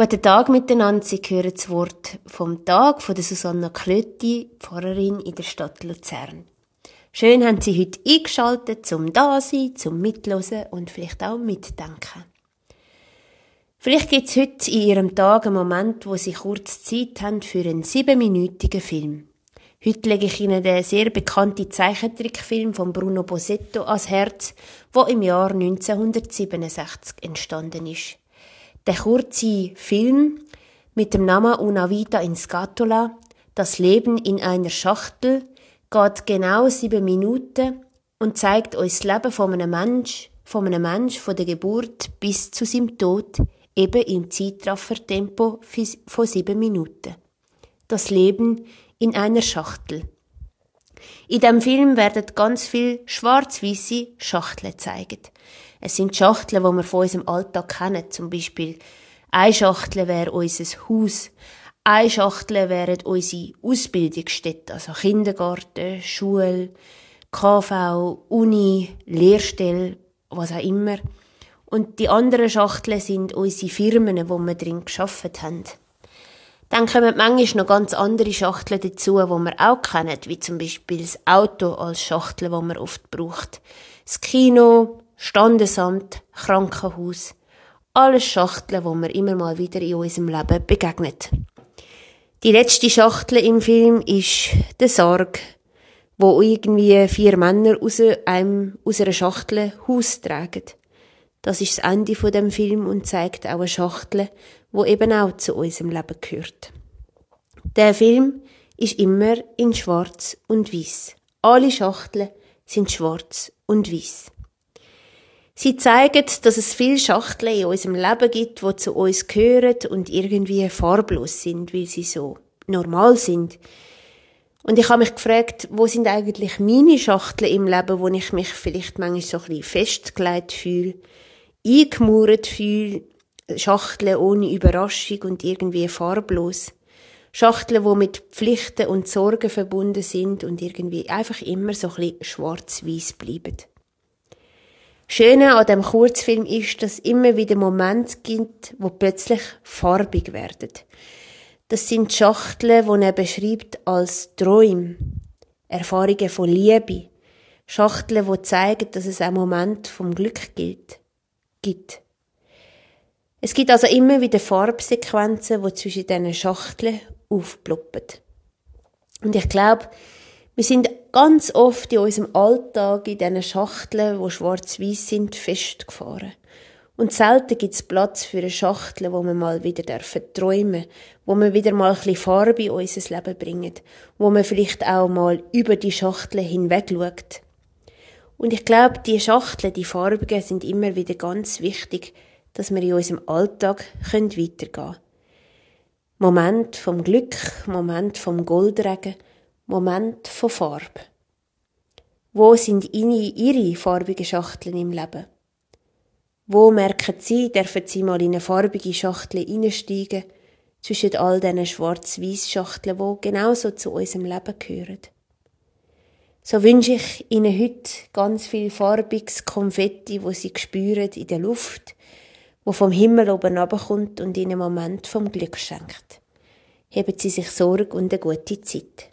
Guten Tag miteinander. Sie hören das Wort vom Tag von der Susanna Klötti, Pfarrerin in der Stadt Luzern. Schön haben Sie heute eingeschaltet zum Dasein, zum Mitlosen und vielleicht auch Mitdenken. Vielleicht gibt es heute in Ihrem Tag einen Moment, wo Sie kurz Zeit haben für einen siebenminütigen Film. Heute lege ich Ihnen den sehr bekannten Zeichentrickfilm von Bruno Bosetto ans Herz, der im Jahr 1967 entstanden ist. Der kurze Film mit dem Namen Una Vita in Scatola, das Leben in einer Schachtel, geht genau sieben Minuten und zeigt uns das Leben von einem Mensch, von einem Mensch von der Geburt bis zu seinem Tod, eben im Zeitraffertempo von sieben Minuten. Das Leben in einer Schachtel. In dem Film werden ganz viel schwarz-weiße Schachteln gezeigt. Es sind Schachteln, die wir von unserem Alltag kennen. Zum Beispiel eine Schachtel wäre unser Haus. Eine Schachtel wären unsere Ausbildungsstätten, also Kindergarten, Schule, KV, Uni, Lehrstelle, was auch immer. Und die anderen Schachteln sind unsere Firmen, wo wir drin geschafft haben. Dann kommen manchmal noch ganz andere Schachteln dazu, die wir auch kennen, wie zum Beispiel das Auto als Schachtel, die man oft braucht. Das Kino, Standesamt, Krankenhaus. Alles Schachteln, wo wir immer mal wieder in unserem Leben begegnet. Die letzte Schachtel im Film ist der Sarg, wo irgendwie vier Männer aus, einem, aus einer Schachtel Haus tragen. Das ist das Ende von dem Film und zeigt auch eine Schachtel, wo eben auch zu unserem Leben gehört. Der Film ist immer in Schwarz und Weiß. Alle Schachteln sind schwarz und Weiß. Sie zeigen, dass es viele Schachteln in unserem Leben gibt, die zu uns gehören und irgendwie farblos sind, weil sie so normal sind. Und ich habe mich gefragt, wo sind eigentlich meine Schachteln im Leben, wo ich mich vielleicht manchmal so ein bisschen festgelegt fühle, eingemauert fühle, Schachteln ohne Überraschung und irgendwie farblos. Schachteln, die mit Pflichten und Sorgen verbunden sind und irgendwie einfach immer so ein bisschen schwarz-weiß bleiben. Schöne an dem Kurzfilm ist, dass es immer wieder Momente gibt, wo plötzlich farbig werden. Das sind Schachteln, die er beschreibt als Träume, Erfahrungen von Liebe, Schachteln, die zeigen, dass es auch Momente vom Glück gilt, gibt. Es gibt also immer wieder Farbsequenzen, die zwischen diesen Schachteln aufploppen. Und ich glaube, wir sind ganz oft in unserem Alltag in diesen Schachteln, die schwarz-weiß sind, festgefahren. Und selten gibt es Platz für eine Schachtel, wo wir mal wieder dürfen träumen, wo wir wieder mal ein bisschen Farbe in unser Leben bringen, wo man vielleicht auch mal über die Schachtel hinweg schaut. Und ich glaube, die Schachteln, die Farbigen, sind immer wieder ganz wichtig, dass wir in unserem Alltag weitergehen können. Moment vom Glück, Moment vom Goldregen, Moment von Farbe. Wo sind Ihre farbigen Schachteln im Leben? Wo merken Sie, dürfen Sie mal in eine farbige Schachtel hineinsteigen, zwischen all diesen schwarz-weiß Schachteln, die genauso zu unserem Leben gehören? So wünsche ich Ihnen heute ganz viel farbiges Konfetti, wo Sie spüren in der Luft, wo vom Himmel oben runterkommt und Ihnen einen Moment vom Glück schenkt. Heben Sie sich Sorge und eine gute Zeit.